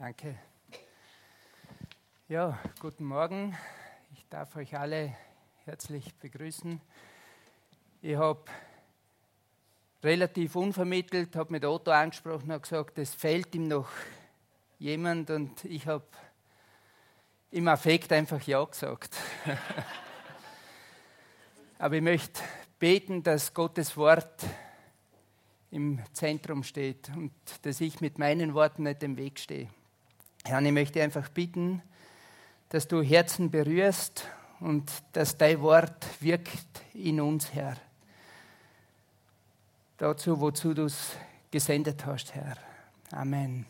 Danke. Ja, guten Morgen. Ich darf euch alle herzlich begrüßen. Ich habe relativ unvermittelt, habe mit Otto angesprochen und gesagt, es fehlt ihm noch jemand und ich habe im Affekt einfach Ja gesagt. Aber ich möchte beten, dass Gottes Wort im Zentrum steht und dass ich mit meinen Worten nicht im Weg stehe. Herr, ich möchte einfach bitten, dass du Herzen berührst und dass dein Wort wirkt in uns, Herr. Dazu, wozu du es gesendet hast, Herr. Amen.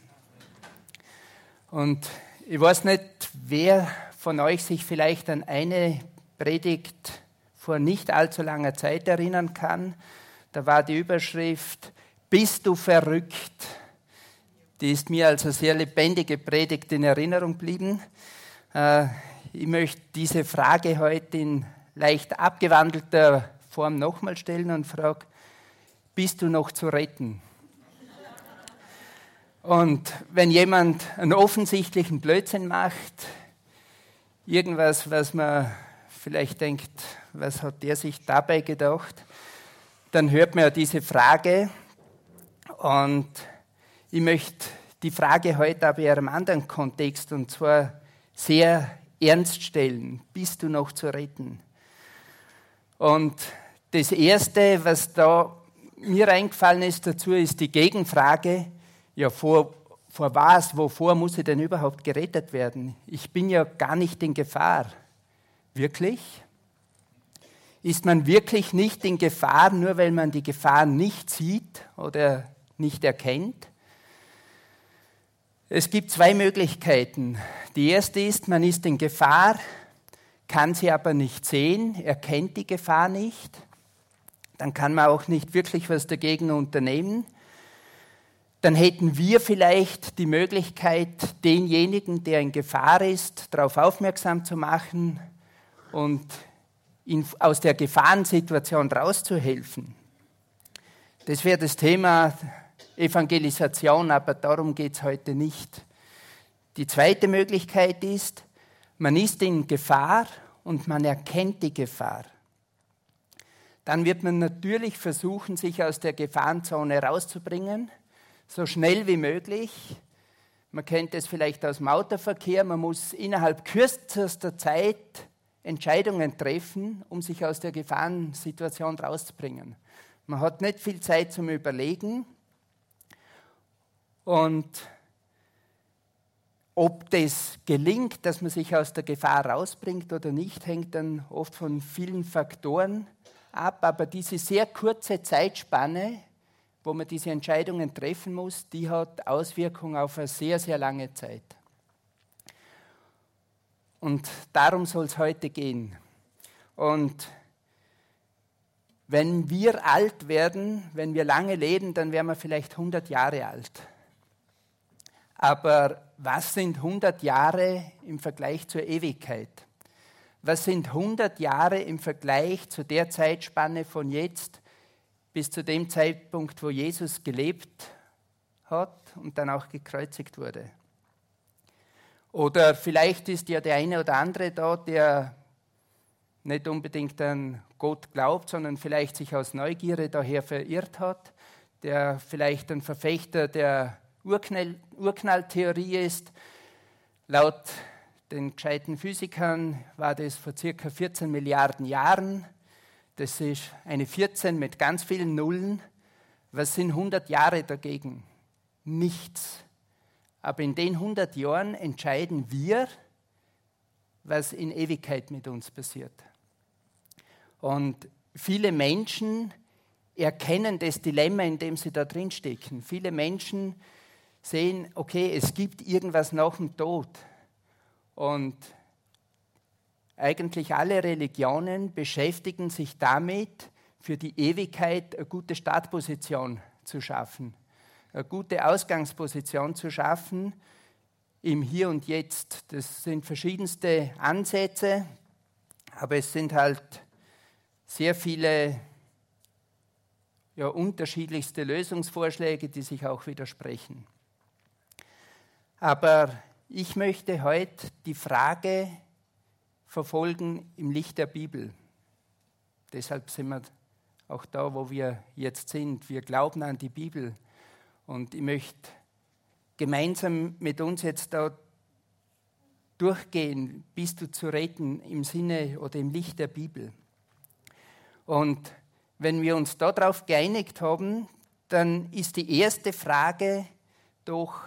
Und ich weiß nicht, wer von euch sich vielleicht an eine Predigt vor nicht allzu langer Zeit erinnern kann. Da war die Überschrift, bist du verrückt? Die ist mir als eine sehr lebendige Predigt in Erinnerung geblieben. Äh, ich möchte diese Frage heute in leicht abgewandelter Form nochmal stellen und frage, bist du noch zu retten? Und wenn jemand einen offensichtlichen Blödsinn macht, irgendwas, was man vielleicht denkt, was hat der sich dabei gedacht, dann hört man ja diese Frage und ich möchte die Frage heute aber in einem anderen Kontext und zwar sehr ernst stellen. Bist du noch zu retten? Und das Erste, was da mir eingefallen ist dazu, ist die Gegenfrage, ja, vor, vor was, wovor muss ich denn überhaupt gerettet werden? Ich bin ja gar nicht in Gefahr. Wirklich? Ist man wirklich nicht in Gefahr, nur weil man die Gefahr nicht sieht oder nicht erkennt? Es gibt zwei Möglichkeiten. Die erste ist, man ist in Gefahr, kann sie aber nicht sehen, erkennt die Gefahr nicht. Dann kann man auch nicht wirklich was dagegen unternehmen. Dann hätten wir vielleicht die Möglichkeit, denjenigen, der in Gefahr ist, darauf aufmerksam zu machen und ihn aus der Gefahrensituation rauszuhelfen. Das wäre das Thema Evangelisation, aber darum geht es heute nicht. Die zweite Möglichkeit ist, man ist in Gefahr und man erkennt die Gefahr. Dann wird man natürlich versuchen, sich aus der Gefahrenzone rauszubringen, so schnell wie möglich. Man kennt es vielleicht aus dem Autoverkehr, man muss innerhalb kürzester Zeit Entscheidungen treffen, um sich aus der Gefahrensituation rauszubringen. Man hat nicht viel Zeit zum Überlegen und ob das gelingt, dass man sich aus der Gefahr rausbringt oder nicht, hängt dann oft von vielen Faktoren ab. Aber diese sehr kurze Zeitspanne, wo man diese Entscheidungen treffen muss, die hat Auswirkungen auf eine sehr, sehr lange Zeit. Und darum soll es heute gehen. Und wenn wir alt werden, wenn wir lange leben, dann werden wir vielleicht 100 Jahre alt. Aber was sind 100 Jahre im Vergleich zur Ewigkeit? Was sind 100 Jahre im Vergleich zu der Zeitspanne von jetzt bis zu dem Zeitpunkt, wo Jesus gelebt hat und dann auch gekreuzigt wurde? Oder vielleicht ist ja der eine oder andere da, der nicht unbedingt an Gott glaubt, sondern vielleicht sich aus Neugierde daher verirrt hat, der vielleicht ein Verfechter der Urknall, Urknalltheorie ist. Laut den gescheiten Physikern war das vor circa 14 Milliarden Jahren. Das ist eine 14 mit ganz vielen Nullen. Was sind 100 Jahre dagegen? Nichts. Aber in den 100 Jahren entscheiden wir, was in Ewigkeit mit uns passiert. Und viele Menschen erkennen das Dilemma, in dem sie da drin stecken. Viele Menschen sehen, okay, es gibt irgendwas nach dem Tod. Und eigentlich alle Religionen beschäftigen sich damit, für die Ewigkeit eine gute Startposition zu schaffen eine gute Ausgangsposition zu schaffen im Hier und Jetzt. Das sind verschiedenste Ansätze, aber es sind halt sehr viele ja, unterschiedlichste Lösungsvorschläge, die sich auch widersprechen. Aber ich möchte heute die Frage verfolgen im Licht der Bibel. Deshalb sind wir auch da, wo wir jetzt sind. Wir glauben an die Bibel. Und ich möchte gemeinsam mit uns jetzt da durchgehen, bist du zu retten im Sinne oder im Licht der Bibel. Und wenn wir uns darauf geeinigt haben, dann ist die erste Frage doch,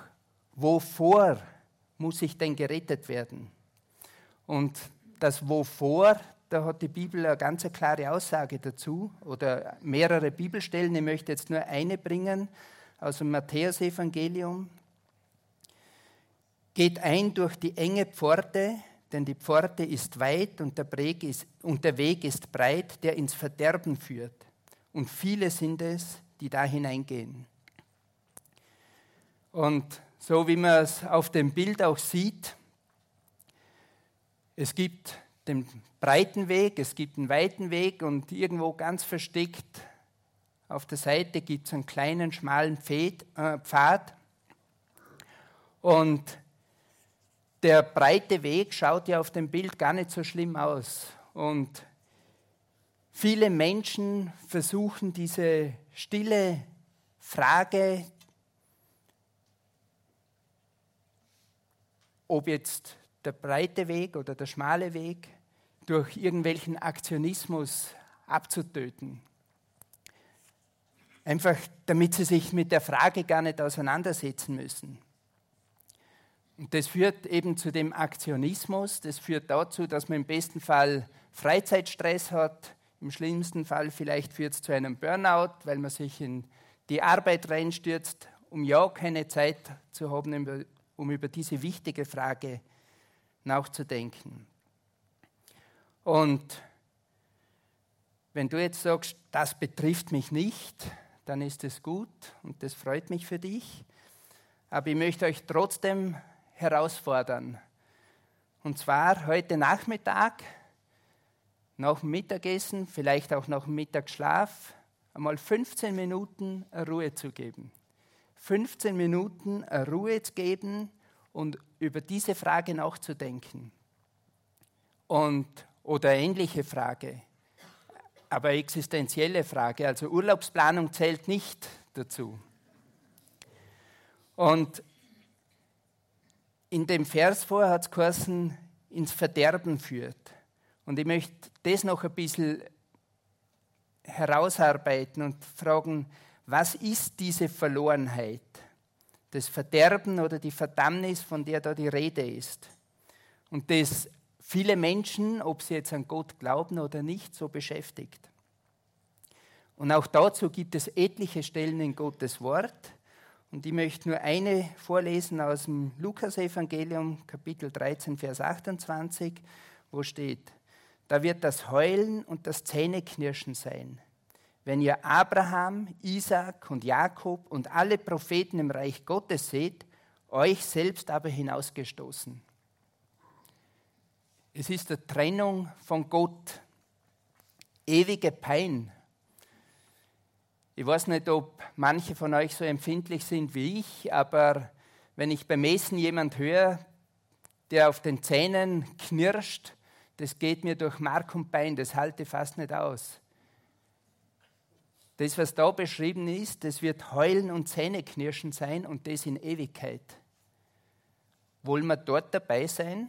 wovor muss ich denn gerettet werden? Und das Wovor, da hat die Bibel eine ganz klare Aussage dazu oder mehrere Bibelstellen. Ich möchte jetzt nur eine bringen aus dem Matthäusevangelium. Geht ein durch die enge Pforte, denn die Pforte ist weit und der, ist, und der Weg ist breit, der ins Verderben führt. Und viele sind es, die da hineingehen. Und so wie man es auf dem Bild auch sieht, es gibt den breiten Weg, es gibt einen weiten Weg und irgendwo ganz versteckt auf der Seite gibt es einen kleinen, schmalen äh, Pfad. Und der breite Weg schaut ja auf dem Bild gar nicht so schlimm aus. Und viele Menschen versuchen diese stille Frage, ob jetzt der breite Weg oder der schmale Weg durch irgendwelchen Aktionismus abzutöten. Einfach damit sie sich mit der Frage gar nicht auseinandersetzen müssen. Und das führt eben zu dem Aktionismus, das führt dazu, dass man im besten Fall Freizeitstress hat, im schlimmsten Fall vielleicht führt es zu einem Burnout, weil man sich in die Arbeit reinstürzt, um ja keine Zeit zu haben, um über diese wichtige Frage nachzudenken. Und wenn du jetzt sagst, das betrifft mich nicht, dann ist es gut und das freut mich für dich. Aber ich möchte euch trotzdem herausfordern. Und zwar heute Nachmittag, nach dem Mittagessen, vielleicht auch nach dem Mittagsschlaf, einmal 15 Minuten Ruhe zu geben. 15 Minuten Ruhe zu geben und über diese Frage nachzudenken. Und, oder ähnliche Frage, aber existenzielle Frage, also Urlaubsplanung zählt nicht dazu. Und in dem Vers vorher hat es geheißen, ins Verderben führt. Und ich möchte das noch ein bisschen herausarbeiten und fragen, was ist diese Verlorenheit? Das Verderben oder die Verdammnis, von der da die Rede ist. Und das viele Menschen, ob sie jetzt an Gott glauben oder nicht, so beschäftigt. Und auch dazu gibt es etliche Stellen in Gottes Wort. Und ich möchte nur eine vorlesen aus dem Lukasevangelium, Kapitel 13, Vers 28, wo steht, da wird das Heulen und das Zähneknirschen sein, wenn ihr Abraham, Isaac und Jakob und alle Propheten im Reich Gottes seht, euch selbst aber hinausgestoßen. Es ist der Trennung von Gott, ewige Pein, ich weiß nicht, ob manche von euch so empfindlich sind wie ich, aber wenn ich beim Essen jemand höre, der auf den Zähnen knirscht, das geht mir durch Mark und Bein, das halte fast nicht aus. Das, was da beschrieben ist, das wird Heulen und Zähneknirschen sein und das in Ewigkeit. Wollen wir dort dabei sein?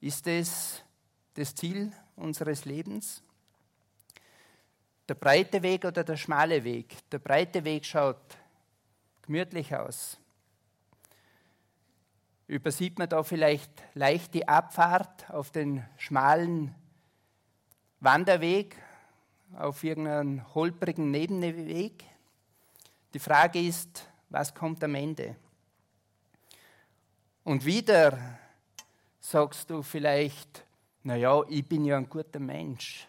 Ist das das Ziel unseres Lebens? Der breite Weg oder der schmale Weg? Der breite Weg schaut gemütlich aus. Übersieht man da vielleicht leicht die Abfahrt auf den schmalen Wanderweg, auf irgendeinen holprigen Nebenweg? Die Frage ist, was kommt am Ende? Und wieder sagst du vielleicht, naja, ich bin ja ein guter Mensch.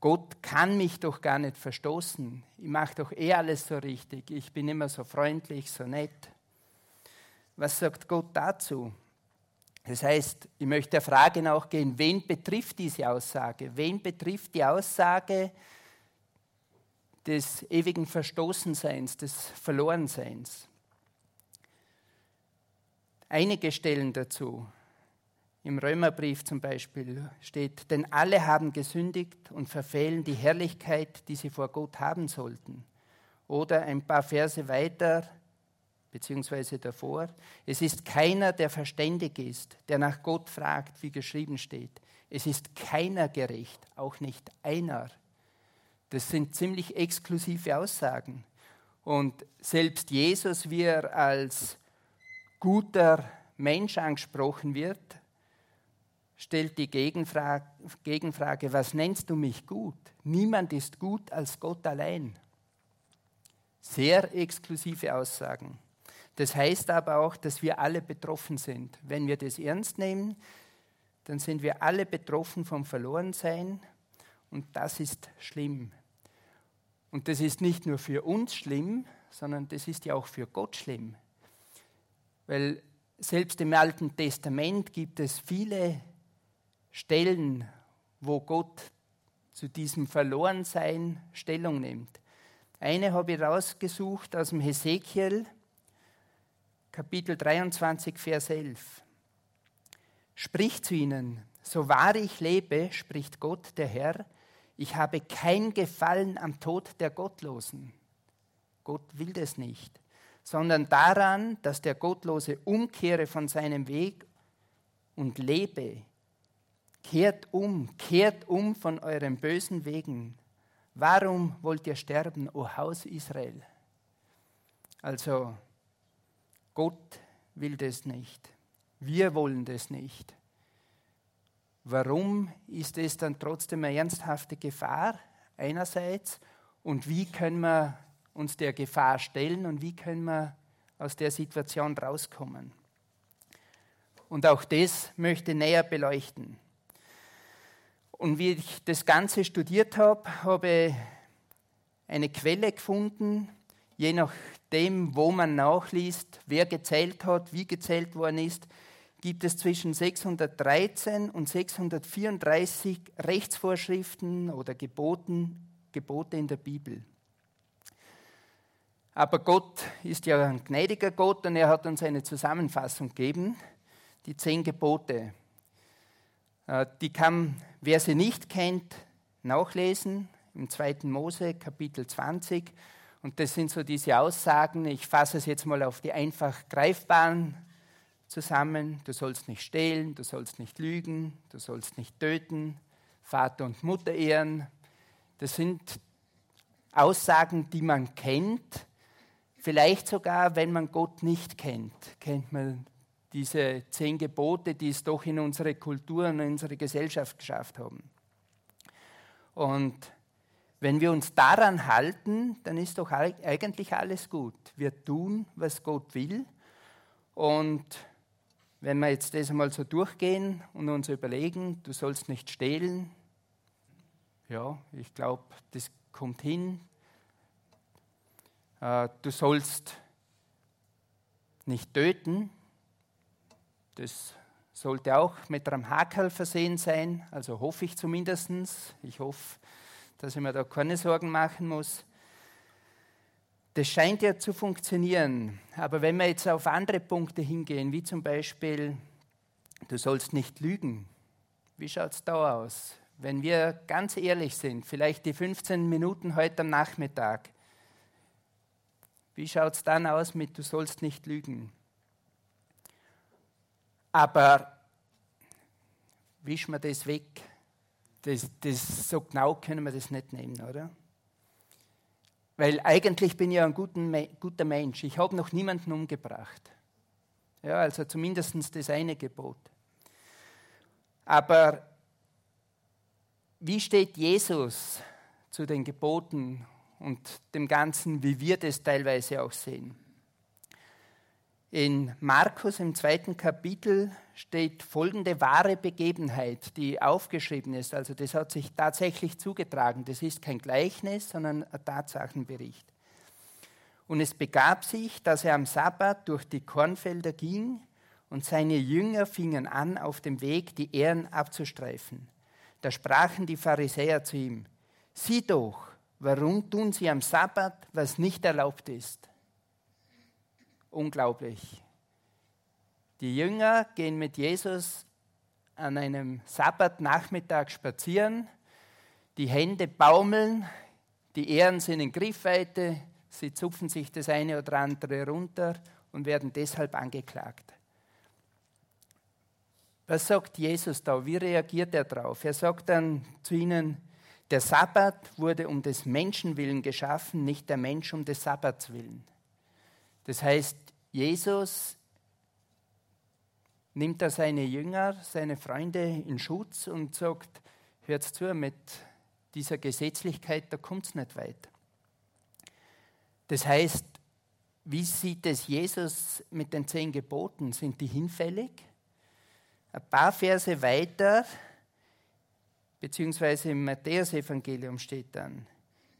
Gott kann mich doch gar nicht verstoßen. Ich mache doch eh alles so richtig. Ich bin immer so freundlich, so nett. Was sagt Gott dazu? Das heißt, ich möchte der Frage nachgehen, wen betrifft diese Aussage? Wen betrifft die Aussage des ewigen Verstoßenseins, des Verlorenseins? einige Stellen dazu. Im Römerbrief zum Beispiel steht, denn alle haben gesündigt und verfehlen die Herrlichkeit, die sie vor Gott haben sollten. Oder ein paar Verse weiter, beziehungsweise davor, es ist keiner, der verständig ist, der nach Gott fragt, wie geschrieben steht. Es ist keiner gerecht, auch nicht einer. Das sind ziemlich exklusive Aussagen. Und selbst Jesus, wie er als guter Mensch angesprochen wird, stellt die Gegenfrage, Gegenfrage, was nennst du mich gut? Niemand ist gut als Gott allein. Sehr exklusive Aussagen. Das heißt aber auch, dass wir alle betroffen sind. Wenn wir das ernst nehmen, dann sind wir alle betroffen vom Verlorensein und das ist schlimm. Und das ist nicht nur für uns schlimm, sondern das ist ja auch für Gott schlimm. Weil selbst im Alten Testament gibt es viele Stellen, wo Gott zu diesem Verlorensein Stellung nimmt. Eine habe ich rausgesucht aus dem Hesekiel, Kapitel 23, Vers 11. Sprich zu ihnen, so wahr ich lebe, spricht Gott der Herr, ich habe kein Gefallen am Tod der Gottlosen. Gott will das nicht, sondern daran, dass der Gottlose umkehre von seinem Weg und lebe. Kehrt um, kehrt um von euren bösen Wegen. Warum wollt ihr sterben, o Haus Israel? Also, Gott will das nicht. Wir wollen das nicht. Warum ist es dann trotzdem eine ernsthafte Gefahr einerseits und wie können wir uns der Gefahr stellen und wie können wir aus der Situation rauskommen? Und auch das möchte ich näher beleuchten. Und wie ich das Ganze studiert habe, habe ich eine Quelle gefunden, je nachdem, wo man nachliest, wer gezählt hat, wie gezählt worden ist, gibt es zwischen 613 und 634 Rechtsvorschriften oder Geboten, Gebote in der Bibel. Aber Gott ist ja ein gnädiger Gott und er hat uns eine Zusammenfassung gegeben, die zehn Gebote. Äh, die kann, wer sie nicht kennt, nachlesen im 2. Mose Kapitel 20. Und das sind so diese Aussagen, ich fasse es jetzt mal auf die einfach greifbaren zusammen. Du sollst nicht stehlen, du sollst nicht lügen, du sollst nicht töten, Vater und Mutter ehren. Das sind Aussagen, die man kennt. Vielleicht sogar, wenn man Gott nicht kennt, kennt man diese zehn Gebote, die es doch in unsere Kultur und in unsere Gesellschaft geschafft haben. Und wenn wir uns daran halten, dann ist doch eigentlich alles gut. Wir tun, was Gott will. Und wenn wir jetzt das einmal so durchgehen und uns überlegen, du sollst nicht stehlen, ja, ich glaube, das kommt hin. Äh, du sollst nicht töten, das sollte auch mit einem Hakel versehen sein, also hoffe ich zumindest. Ich hoffe, dass ich mir da keine Sorgen machen muss. Das scheint ja zu funktionieren. Aber wenn wir jetzt auf andere Punkte hingehen, wie zum Beispiel, du sollst nicht lügen, wie schaut es da aus? Wenn wir ganz ehrlich sind, vielleicht die 15 Minuten heute am Nachmittag, wie schaut es dann aus mit, du sollst nicht lügen? Aber wisch mir das weg. Das, das, so genau können wir das nicht nehmen, oder? Weil eigentlich bin ich ja ein guter Mensch. Ich habe noch niemanden umgebracht. Ja, also zumindest das eine Gebot. Aber wie steht Jesus zu den Geboten und dem Ganzen, wie wir das teilweise auch sehen? In Markus im zweiten Kapitel steht folgende wahre Begebenheit, die aufgeschrieben ist. Also das hat sich tatsächlich zugetragen. Das ist kein Gleichnis, sondern ein Tatsachenbericht. Und es begab sich, dass er am Sabbat durch die Kornfelder ging und seine Jünger fingen an, auf dem Weg die Ähren abzustreifen. Da sprachen die Pharisäer zu ihm, sieh doch, warum tun sie am Sabbat, was nicht erlaubt ist? Unglaublich. Die Jünger gehen mit Jesus an einem Sabbatnachmittag spazieren, die Hände baumeln, die Ehren sind in Griffweite, sie zupfen sich das eine oder andere runter und werden deshalb angeklagt. Was sagt Jesus da? Wie reagiert er darauf? Er sagt dann zu ihnen, der Sabbat wurde um des Menschen willen geschaffen, nicht der Mensch um des Sabbats willen. Das heißt, Jesus nimmt er seine Jünger, seine Freunde in Schutz und sagt, hört zu, mit dieser Gesetzlichkeit, da kommt es nicht weit. Das heißt, wie sieht es Jesus mit den zehn Geboten? Sind die hinfällig? Ein paar Verse weiter beziehungsweise im Matthäusevangelium steht dann,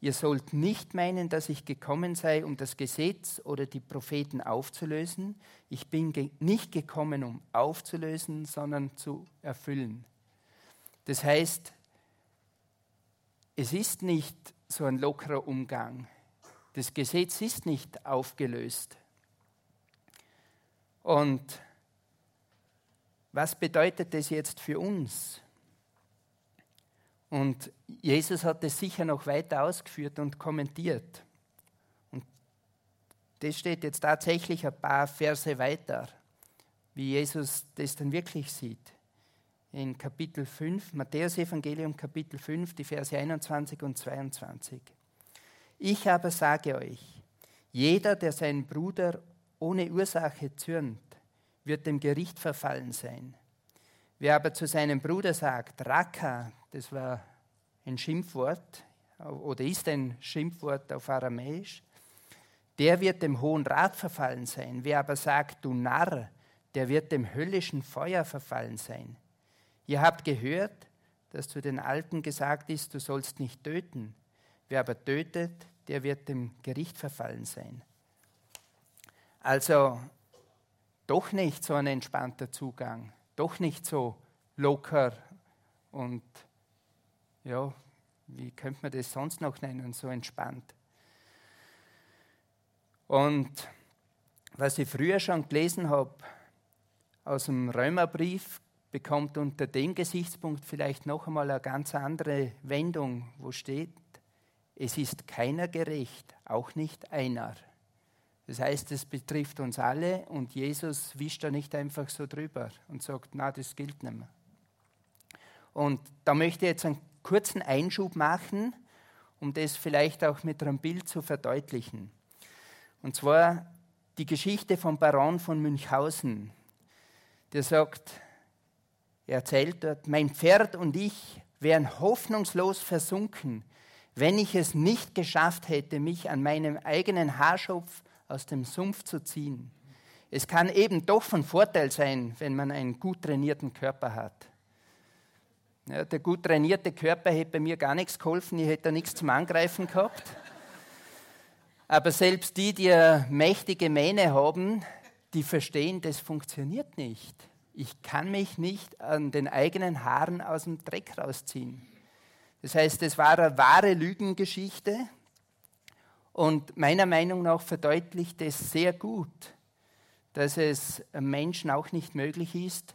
ihr sollt nicht meinen, dass ich gekommen sei, um das Gesetz oder die Propheten aufzulösen. Ich bin ge nicht gekommen, um aufzulösen, sondern zu erfüllen. Das heißt, es ist nicht so ein lockerer Umgang. Das Gesetz ist nicht aufgelöst. Und was bedeutet das jetzt für uns? Und Jesus hat es sicher noch weiter ausgeführt und kommentiert. Und das steht jetzt tatsächlich ein paar Verse weiter, wie Jesus das dann wirklich sieht. In Kapitel 5, Matthäus Evangelium Kapitel 5, die Verse 21 und 22. Ich aber sage euch, jeder, der seinen Bruder ohne Ursache zürnt, wird dem Gericht verfallen sein. Wer aber zu seinem Bruder sagt, Raka, das war ein Schimpfwort oder ist ein Schimpfwort auf Aramäisch, der wird dem Hohen Rat verfallen sein. Wer aber sagt, du Narr, der wird dem höllischen Feuer verfallen sein. Ihr habt gehört, dass zu den Alten gesagt ist, du sollst nicht töten. Wer aber tötet, der wird dem Gericht verfallen sein. Also doch nicht so ein entspannter Zugang doch nicht so locker und ja, wie könnte man das sonst noch nennen, so entspannt. Und was ich früher schon gelesen habe aus dem Römerbrief, bekommt unter dem Gesichtspunkt vielleicht noch einmal eine ganz andere Wendung, wo steht, es ist keiner gerecht, auch nicht einer. Das heißt, es betrifft uns alle und Jesus wischt da nicht einfach so drüber und sagt, na, das gilt nicht mehr. Und da möchte ich jetzt einen kurzen Einschub machen, um das vielleicht auch mit einem Bild zu verdeutlichen. Und zwar die Geschichte vom Baron von Münchhausen. Der sagt, er erzählt dort, mein Pferd und ich wären hoffnungslos versunken, wenn ich es nicht geschafft hätte, mich an meinem eigenen Haarschopf aus dem Sumpf zu ziehen. Es kann eben doch von Vorteil sein, wenn man einen gut trainierten Körper hat. Ja, der gut trainierte Körper hätte bei mir gar nichts geholfen, ich hätte da nichts zum Angreifen gehabt. Aber selbst die, die eine mächtige Mähne haben, die verstehen, das funktioniert nicht. Ich kann mich nicht an den eigenen Haaren aus dem Dreck rausziehen. Das heißt, es war eine wahre Lügengeschichte, und meiner Meinung nach verdeutlicht es sehr gut, dass es Menschen auch nicht möglich ist,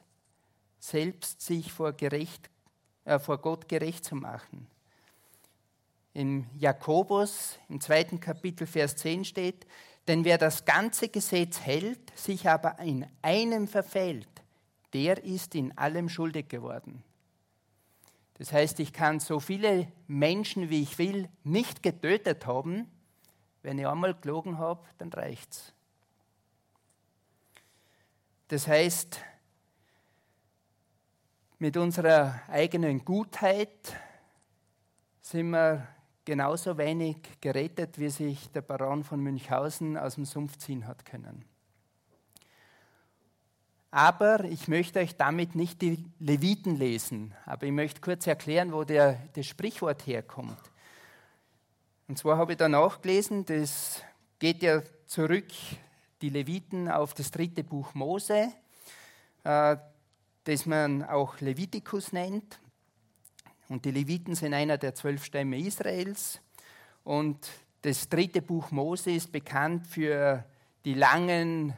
selbst sich vor, gerecht, äh, vor Gott gerecht zu machen. Im Jakobus, im zweiten Kapitel, Vers 10 steht, denn wer das ganze Gesetz hält, sich aber in einem verfällt, der ist in allem schuldig geworden. Das heißt, ich kann so viele Menschen, wie ich will, nicht getötet haben, wenn ich einmal gelogen habe, dann reicht's. Das heißt, mit unserer eigenen Gutheit sind wir genauso wenig gerettet, wie sich der Baron von Münchhausen aus dem Sumpf ziehen hat können. Aber ich möchte euch damit nicht die Leviten lesen, aber ich möchte kurz erklären, wo der, das Sprichwort herkommt. Und zwar habe ich da nachgelesen, das geht ja zurück, die Leviten, auf das dritte Buch Mose, äh, das man auch Levitikus nennt. Und die Leviten sind einer der zwölf Stämme Israels. Und das dritte Buch Mose ist bekannt für die langen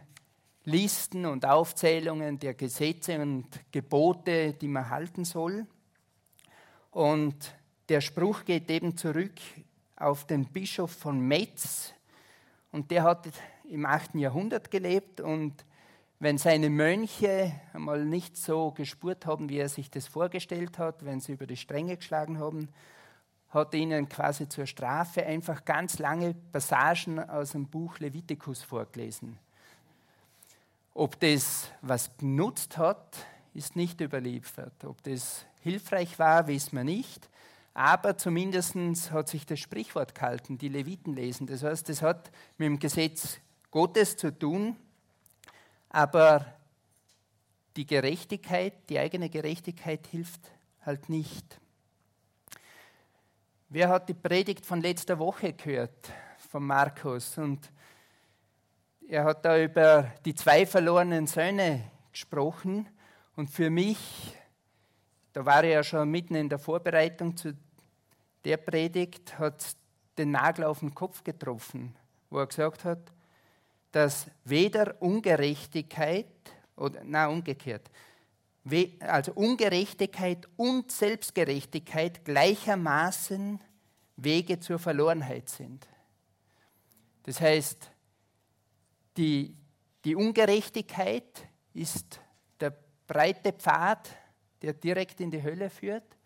Listen und Aufzählungen der Gesetze und Gebote, die man halten soll. Und der Spruch geht eben zurück auf den Bischof von Metz. Und der hat im 8. Jahrhundert gelebt. Und wenn seine Mönche einmal nicht so gespurt haben, wie er sich das vorgestellt hat, wenn sie über die Stränge geschlagen haben, hat er ihnen quasi zur Strafe einfach ganz lange Passagen aus dem Buch Levitikus vorgelesen. Ob das was genutzt hat, ist nicht überliefert. Ob das hilfreich war, wissen wir nicht. Aber zumindest hat sich das Sprichwort gehalten, die Leviten lesen. Das heißt, das hat mit dem Gesetz Gottes zu tun, aber die Gerechtigkeit, die eigene Gerechtigkeit hilft halt nicht. Wer hat die Predigt von letzter Woche gehört, von Markus? Und er hat da über die zwei verlorenen Söhne gesprochen. Und für mich, da war er ja schon mitten in der Vorbereitung zu der Predigt hat den Nagel auf den Kopf getroffen, wo er gesagt hat, dass weder Ungerechtigkeit oder na umgekehrt, also Ungerechtigkeit und Selbstgerechtigkeit gleichermaßen Wege zur Verlorenheit sind. Das heißt, die, die Ungerechtigkeit ist der breite Pfad, der direkt in die Hölle führt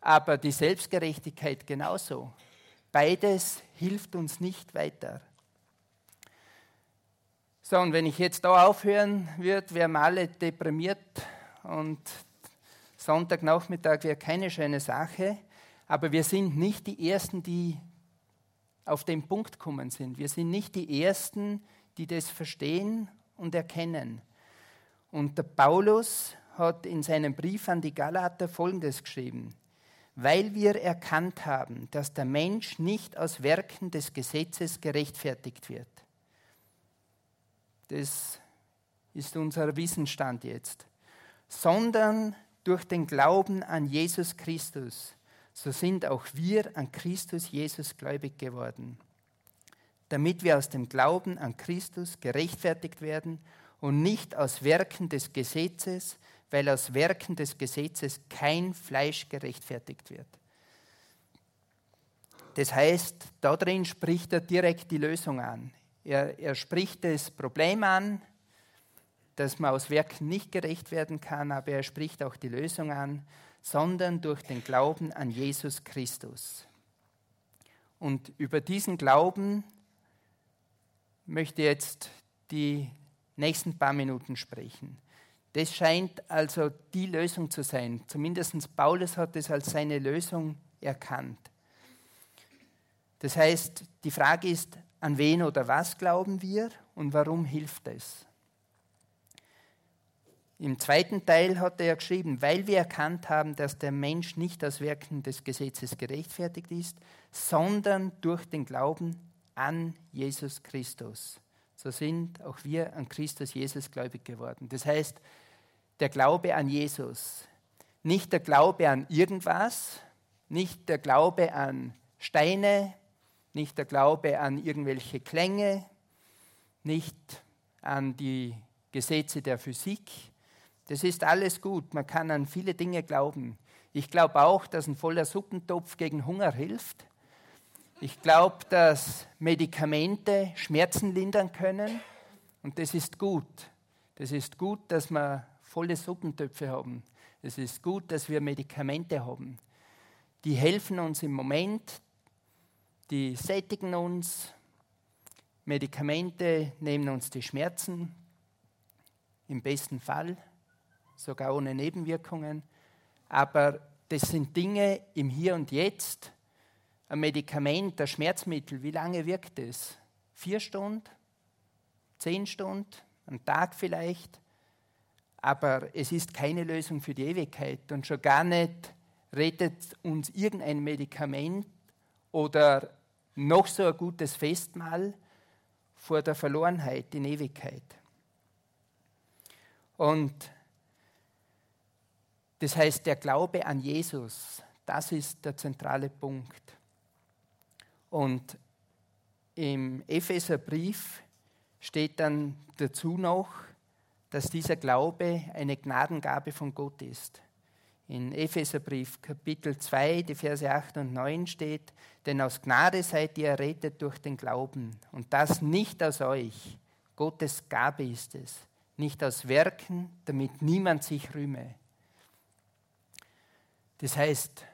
aber die Selbstgerechtigkeit genauso. Beides hilft uns nicht weiter. So, und wenn ich jetzt da aufhören würde, wären wir alle deprimiert und Sonntagnachmittag wäre keine schöne Sache, aber wir sind nicht die Ersten, die auf den Punkt kommen sind. Wir sind nicht die Ersten, die das verstehen und erkennen. Und der Paulus hat in seinem Brief an die Galater Folgendes geschrieben weil wir erkannt haben, dass der Mensch nicht aus Werken des Gesetzes gerechtfertigt wird. Das ist unser Wissensstand jetzt. Sondern durch den Glauben an Jesus Christus. So sind auch wir an Christus Jesus gläubig geworden, damit wir aus dem Glauben an Christus gerechtfertigt werden und nicht aus Werken des Gesetzes, weil aus Werken des Gesetzes kein Fleisch gerechtfertigt wird. Das heißt, darin spricht er direkt die Lösung an. Er, er spricht das Problem an, dass man aus Werken nicht gerecht werden kann, aber er spricht auch die Lösung an, sondern durch den Glauben an Jesus Christus. Und über diesen Glauben möchte ich jetzt die nächsten paar Minuten sprechen. Das scheint also die Lösung zu sein. Zumindest Paulus hat es als seine Lösung erkannt. Das heißt, die Frage ist, an wen oder was glauben wir und warum hilft es? Im zweiten Teil hat er geschrieben, weil wir erkannt haben, dass der Mensch nicht aus Werken des Gesetzes gerechtfertigt ist, sondern durch den Glauben an Jesus Christus so sind auch wir an Christus Jesus gläubig geworden. Das heißt, der Glaube an Jesus, nicht der Glaube an irgendwas, nicht der Glaube an Steine, nicht der Glaube an irgendwelche Klänge, nicht an die Gesetze der Physik. Das ist alles gut, man kann an viele Dinge glauben. Ich glaube auch, dass ein voller Suppentopf gegen Hunger hilft. Ich glaube, dass Medikamente Schmerzen lindern können und das ist gut. Das ist gut, dass wir volle Suppentöpfe haben. Es ist gut, dass wir Medikamente haben. Die helfen uns im Moment, die sättigen uns. Medikamente nehmen uns die Schmerzen, im besten Fall, sogar ohne Nebenwirkungen. Aber das sind Dinge im Hier und Jetzt, ein Medikament, ein Schmerzmittel, wie lange wirkt es? Vier Stunden? Zehn Stunden? Ein Tag vielleicht? Aber es ist keine Lösung für die Ewigkeit und schon gar nicht rettet uns irgendein Medikament oder noch so ein gutes Festmahl vor der Verlorenheit in Ewigkeit. Und das heißt, der Glaube an Jesus, das ist der zentrale Punkt. Und im Epheserbrief steht dann dazu noch, dass dieser Glaube eine Gnadengabe von Gott ist. In Epheserbrief Kapitel 2, die Verse 8 und 9 steht, denn aus Gnade seid ihr errettet durch den Glauben und das nicht aus euch. Gottes Gabe ist es, nicht aus Werken, damit niemand sich rühme. Das heißt,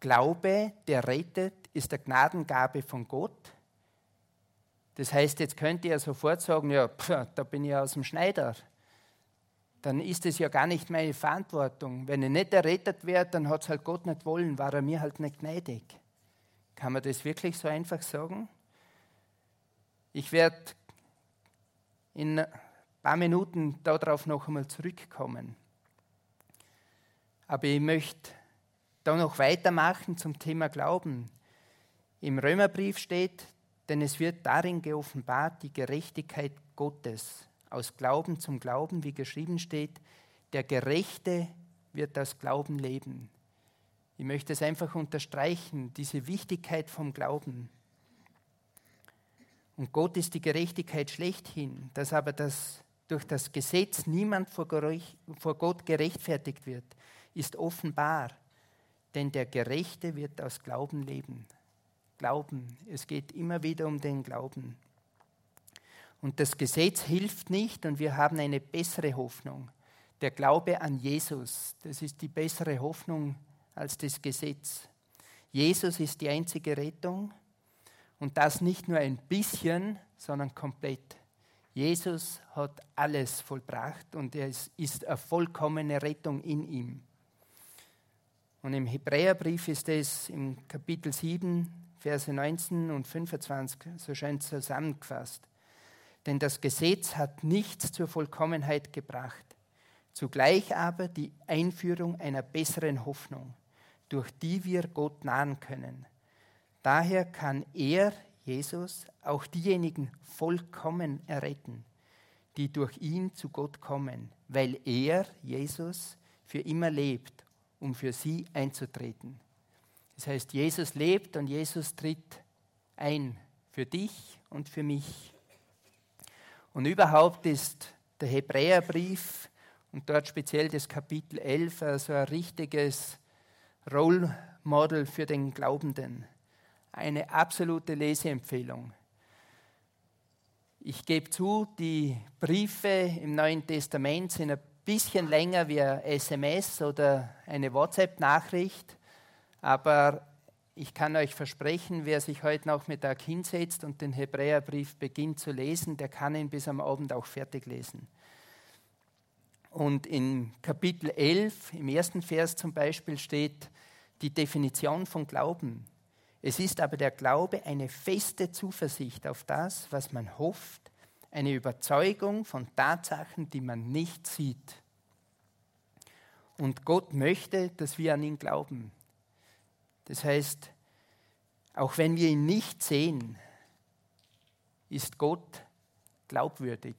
Glaube, der rettet, ist eine Gnadengabe von Gott. Das heißt, jetzt könnt ihr sofort sagen, ja, pf, da bin ich aus dem Schneider dann ist es ja gar nicht meine Verantwortung. Wenn ich nicht errettet werde, dann hat es halt Gott nicht wollen, war er mir halt nicht gnädig. Kann man das wirklich so einfach sagen? Ich werde in ein paar Minuten darauf noch einmal zurückkommen. Aber ich möchte da noch weitermachen zum Thema Glauben. Im Römerbrief steht, denn es wird darin geoffenbart die Gerechtigkeit Gottes aus Glauben zum Glauben, wie geschrieben steht, der Gerechte wird aus Glauben leben. Ich möchte es einfach unterstreichen, diese Wichtigkeit vom Glauben. Und Gott ist die Gerechtigkeit schlechthin, dass aber das, durch das Gesetz niemand vor Gott gerechtfertigt wird, ist offenbar, denn der Gerechte wird aus Glauben leben. Glauben, es geht immer wieder um den Glauben. Und das Gesetz hilft nicht und wir haben eine bessere Hoffnung. Der Glaube an Jesus, das ist die bessere Hoffnung als das Gesetz. Jesus ist die einzige Rettung und das nicht nur ein bisschen, sondern komplett. Jesus hat alles vollbracht und es ist eine vollkommene Rettung in ihm. Und im Hebräerbrief ist es im Kapitel 7, Verse 19 und 25 so schön zusammengefasst. Denn das Gesetz hat nichts zur Vollkommenheit gebracht, zugleich aber die Einführung einer besseren Hoffnung, durch die wir Gott nahen können. Daher kann er, Jesus, auch diejenigen vollkommen erretten, die durch ihn zu Gott kommen, weil er, Jesus, für immer lebt, um für sie einzutreten. Das heißt, Jesus lebt und Jesus tritt ein für dich und für mich. Und überhaupt ist der Hebräerbrief und dort speziell das Kapitel 11 also ein richtiges Role Model für den Glaubenden. Eine absolute Leseempfehlung. Ich gebe zu, die Briefe im Neuen Testament sind ein bisschen länger wie ein SMS oder eine WhatsApp-Nachricht, aber ich kann euch versprechen, wer sich heute Nachmittag hinsetzt und den Hebräerbrief beginnt zu lesen, der kann ihn bis am Abend auch fertig lesen. Und in Kapitel 11, im ersten Vers zum Beispiel, steht die Definition von Glauben. Es ist aber der Glaube eine feste Zuversicht auf das, was man hofft, eine Überzeugung von Tatsachen, die man nicht sieht. Und Gott möchte, dass wir an ihn glauben. Das heißt, auch wenn wir ihn nicht sehen, ist Gott glaubwürdig.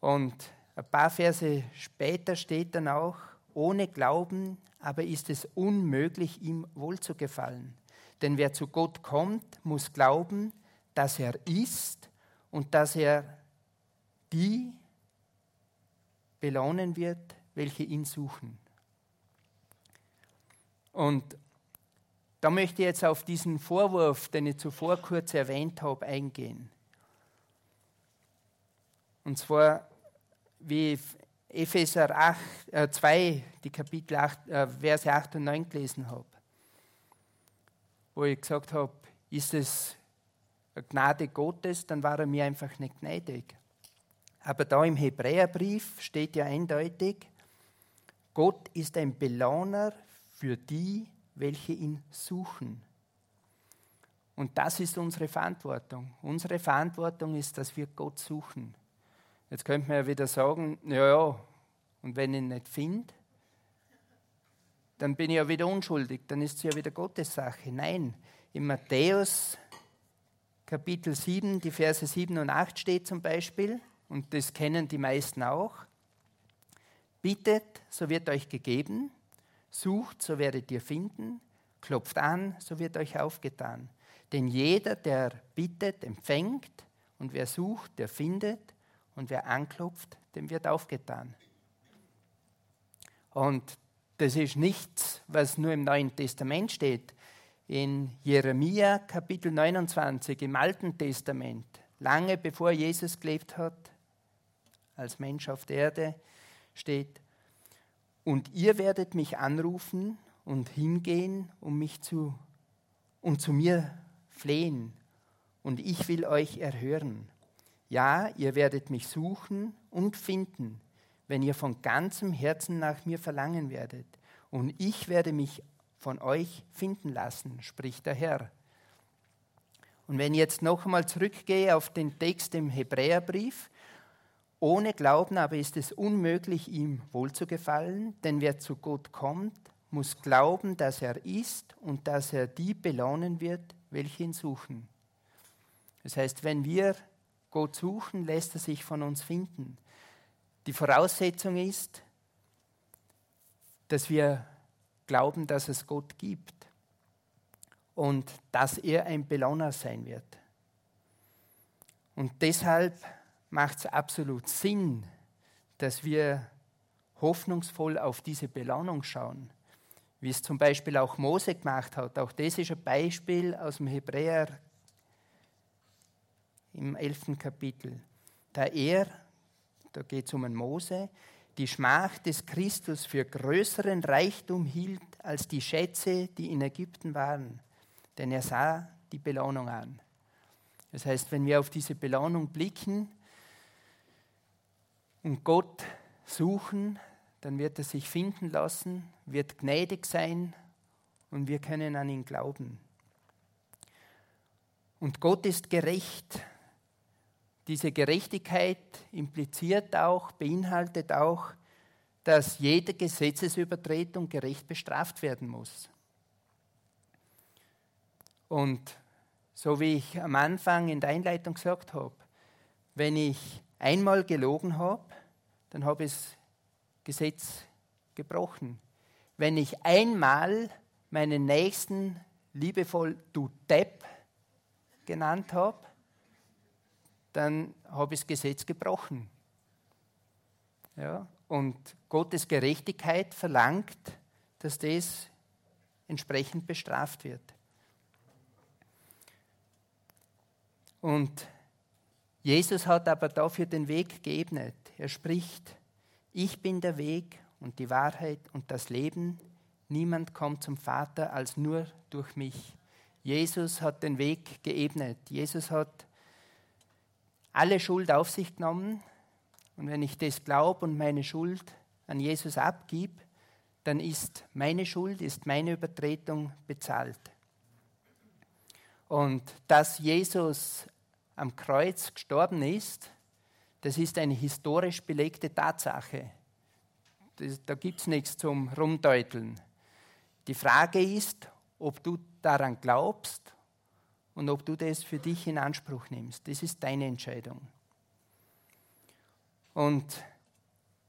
Und ein paar Verse später steht dann auch, ohne Glauben aber ist es unmöglich, ihm wohlzugefallen. Denn wer zu Gott kommt, muss glauben, dass er ist und dass er die belohnen wird, welche ihn suchen. Und da möchte ich jetzt auf diesen Vorwurf, den ich zuvor kurz erwähnt habe, eingehen. Und zwar, wie Epheser 8, äh 2, die Kapitel 8, äh, Verse 8 und 9 gelesen habe, wo ich gesagt habe, ist es eine Gnade Gottes, dann war er mir einfach nicht gnädig. Aber da im Hebräerbrief steht ja eindeutig, Gott ist ein Belohner für die, welche ihn suchen. Und das ist unsere Verantwortung. Unsere Verantwortung ist, dass wir Gott suchen. Jetzt könnte man ja wieder sagen, ja, ja, und wenn ich ihn nicht finde, dann bin ich ja wieder unschuldig, dann ist es ja wieder Gottes Sache. Nein, in Matthäus Kapitel 7, die Verse 7 und 8 steht zum Beispiel, und das kennen die meisten auch, bittet, so wird euch gegeben, Sucht, so werdet ihr finden. Klopft an, so wird euch aufgetan. Denn jeder, der bittet, empfängt, und wer sucht, der findet, und wer anklopft, dem wird aufgetan. Und das ist nichts, was nur im Neuen Testament steht. In Jeremia Kapitel 29 im Alten Testament, lange bevor Jesus gelebt hat, als Mensch auf der Erde, steht, und ihr werdet mich anrufen und hingehen, um mich zu und zu mir flehen, und ich will euch erhören. Ja, ihr werdet mich suchen und finden, wenn ihr von ganzem Herzen nach mir verlangen werdet. Und ich werde mich von euch finden lassen, spricht der Herr. Und wenn ich jetzt noch einmal zurückgehe auf den Text im Hebräerbrief, ohne Glauben aber ist es unmöglich, ihm wohlzugefallen, denn wer zu Gott kommt, muss glauben, dass er ist und dass er die belohnen wird, welche ihn suchen. Das heißt, wenn wir Gott suchen, lässt er sich von uns finden. Die Voraussetzung ist, dass wir glauben, dass es Gott gibt und dass er ein Belohner sein wird. Und deshalb macht es absolut Sinn, dass wir hoffnungsvoll auf diese Belohnung schauen, wie es zum Beispiel auch Mose gemacht hat. Auch das ist ein Beispiel aus dem Hebräer im elften Kapitel. Da er, da geht es um einen Mose, die Schmach des Christus für größeren Reichtum hielt als die Schätze, die in Ägypten waren. Denn er sah die Belohnung an. Das heißt, wenn wir auf diese Belohnung blicken und Gott suchen, dann wird er sich finden lassen, wird gnädig sein und wir können an ihn glauben. Und Gott ist gerecht. Diese Gerechtigkeit impliziert auch, beinhaltet auch, dass jede Gesetzesübertretung gerecht bestraft werden muss. Und so wie ich am Anfang in der Einleitung gesagt habe, wenn ich einmal gelogen habe, dann habe ich das Gesetz gebrochen. Wenn ich einmal meinen Nächsten liebevoll du Depp genannt habe, dann habe ich das Gesetz gebrochen. Ja? Und Gottes Gerechtigkeit verlangt, dass das entsprechend bestraft wird. Und Jesus hat aber dafür den Weg geebnet. Er spricht, ich bin der Weg und die Wahrheit und das Leben. Niemand kommt zum Vater als nur durch mich. Jesus hat den Weg geebnet. Jesus hat alle Schuld auf sich genommen. Und wenn ich das glaube und meine Schuld an Jesus abgib, dann ist meine Schuld, ist meine Übertretung bezahlt. Und dass Jesus am Kreuz gestorben ist, das ist eine historisch belegte Tatsache. Das, da gibt es nichts zum Rumdeuteln. Die Frage ist, ob du daran glaubst und ob du das für dich in Anspruch nimmst. Das ist deine Entscheidung. Und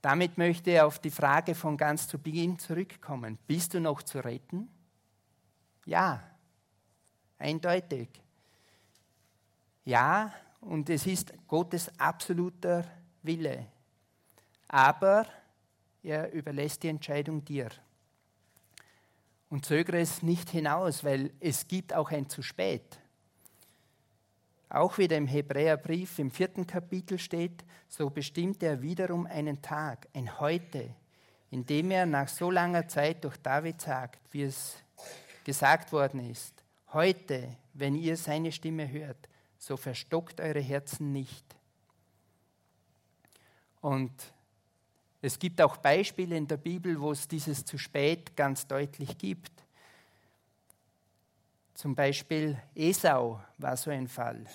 damit möchte ich auf die Frage von ganz zu Beginn zurückkommen. Bist du noch zu retten? Ja, eindeutig. Ja, und es ist Gottes absoluter Wille. Aber er überlässt die Entscheidung dir. Und zögere es nicht hinaus, weil es gibt auch ein zu spät. Auch wieder im Hebräerbrief im vierten Kapitel steht, so bestimmt er wiederum einen Tag, ein Heute, in dem er nach so langer Zeit durch David sagt, wie es gesagt worden ist, heute, wenn ihr seine Stimme hört, so verstockt eure Herzen nicht. Und es gibt auch Beispiele in der Bibel, wo es dieses zu spät ganz deutlich gibt. Zum Beispiel Esau war so ein Fall.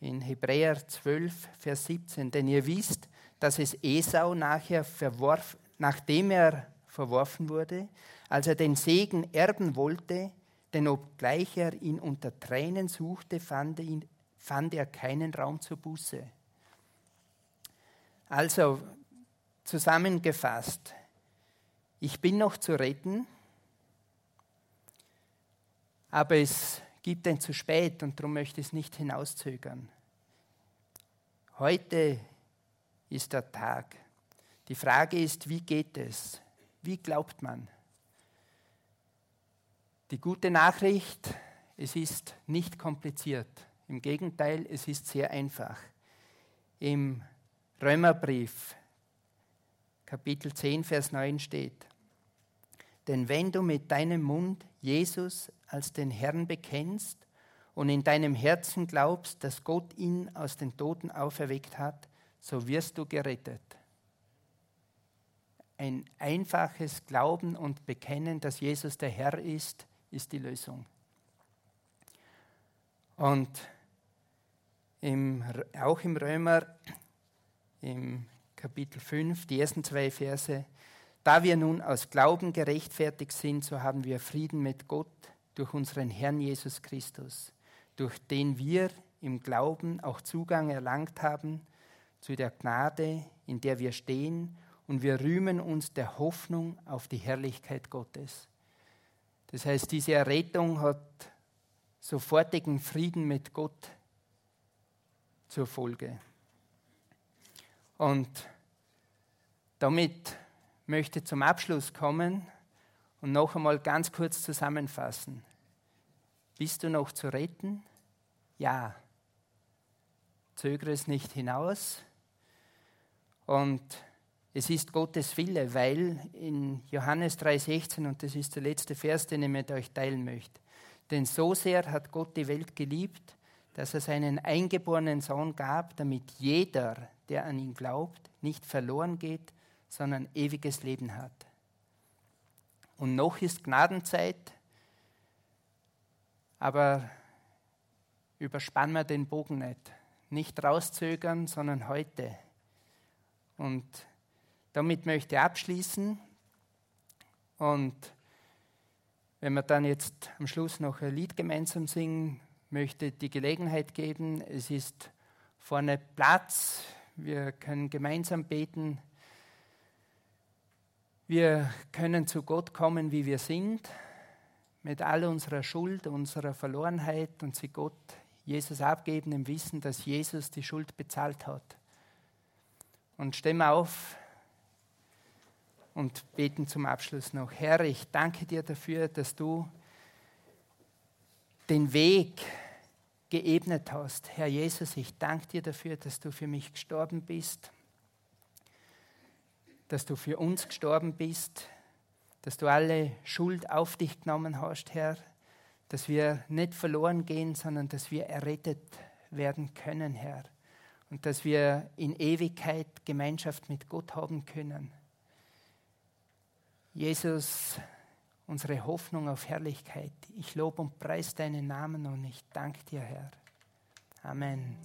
In Hebräer 12, Vers 17. Denn ihr wisst, dass es Esau nachher verworf, nachdem er verworfen wurde, als er den Segen erben wollte, denn obgleich er ihn unter Tränen suchte, fand ihn, fand er keinen Raum zur Buße. Also zusammengefasst, ich bin noch zu retten, aber es gibt ein zu spät und darum möchte ich es nicht hinauszögern. Heute ist der Tag. Die Frage ist, wie geht es? Wie glaubt man? Die gute Nachricht, es ist nicht kompliziert. Im Gegenteil, es ist sehr einfach. Im Römerbrief, Kapitel 10, Vers 9 steht, denn wenn du mit deinem Mund Jesus als den Herrn bekennst und in deinem Herzen glaubst, dass Gott ihn aus den Toten auferweckt hat, so wirst du gerettet. Ein einfaches Glauben und Bekennen, dass Jesus der Herr ist, ist die Lösung. Und im, auch im Römer, im Kapitel 5, die ersten zwei Verse, da wir nun aus Glauben gerechtfertigt sind, so haben wir Frieden mit Gott durch unseren Herrn Jesus Christus, durch den wir im Glauben auch Zugang erlangt haben zu der Gnade, in der wir stehen, und wir rühmen uns der Hoffnung auf die Herrlichkeit Gottes. Das heißt, diese Errettung hat sofortigen Frieden mit Gott zur Folge. Und damit möchte ich zum Abschluss kommen und noch einmal ganz kurz zusammenfassen. Bist du noch zu retten? Ja. Zögere es nicht hinaus. Und es ist Gottes Wille, weil in Johannes 3,16, und das ist der letzte Vers, den ich mit euch teilen möchte, denn so sehr hat Gott die Welt geliebt, dass er seinen eingeborenen Sohn gab, damit jeder, der an ihn glaubt, nicht verloren geht, sondern ewiges Leben hat. Und noch ist Gnadenzeit, aber überspannen wir den Bogen nicht. Nicht rauszögern, sondern heute. Und damit möchte ich abschließen. Und wenn wir dann jetzt am Schluss noch ein Lied gemeinsam singen, möchte die Gelegenheit geben. Es ist vorne Platz. Wir können gemeinsam beten. Wir können zu Gott kommen, wie wir sind mit all unserer Schuld, unserer Verlorenheit und sie Gott, Jesus abgeben im Wissen, dass Jesus die Schuld bezahlt hat. Und stehen auf und beten zum Abschluss noch. Herr, ich danke dir dafür, dass du den Weg geebnet hast. Herr Jesus, ich danke dir dafür, dass du für mich gestorben bist, dass du für uns gestorben bist, dass du alle Schuld auf dich genommen hast, Herr, dass wir nicht verloren gehen, sondern dass wir errettet werden können, Herr, und dass wir in Ewigkeit Gemeinschaft mit Gott haben können. Jesus, unsere Hoffnung auf Herrlichkeit, ich lobe und preise deinen Namen und ich danke dir, Herr. Amen.